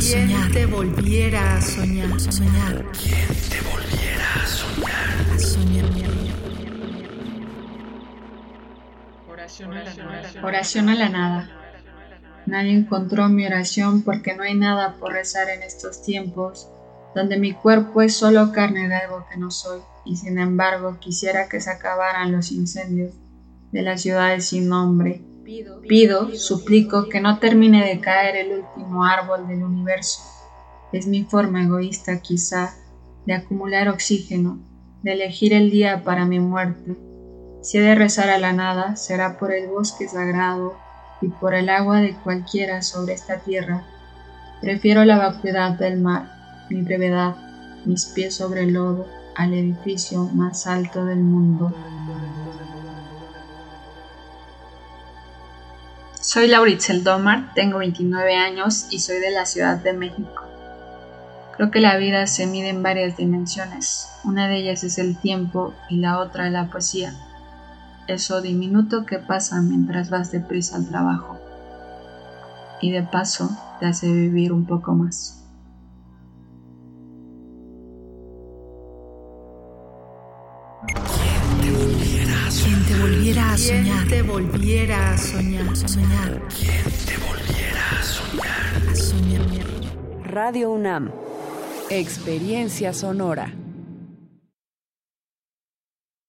a soñar? te volviera a soñar? ¿Quién te volviera a soñar? A soñar. Oración a la nada. Nadie encontró mi oración porque no hay nada por rezar en estos tiempos, donde mi cuerpo es solo carne de algo que no soy, y sin embargo quisiera que se acabaran los incendios de las ciudades sin nombre. Pido, suplico que no termine de caer el último árbol del universo. Es mi forma egoísta quizá de acumular oxígeno, de elegir el día para mi muerte. Si he de rezar a la nada, será por el bosque sagrado y por el agua de cualquiera sobre esta tierra. Prefiero la vacuidad del mar, mi brevedad, mis pies sobre el lodo, al edificio más alto del mundo. Soy Lauritzel Domar, tengo 29 años y soy de la Ciudad de México. Creo que la vida se mide en varias dimensiones. Una de ellas es el tiempo y la otra la poesía. Eso diminuto que pasa mientras vas deprisa al trabajo. Y de paso te hace vivir un poco más. ¿Quién te volviera a soñar? Volviera a soñar? Soñar. ¿Quién te volviera a soñar? A soñar. Radio UNAM. Experiencia sonora.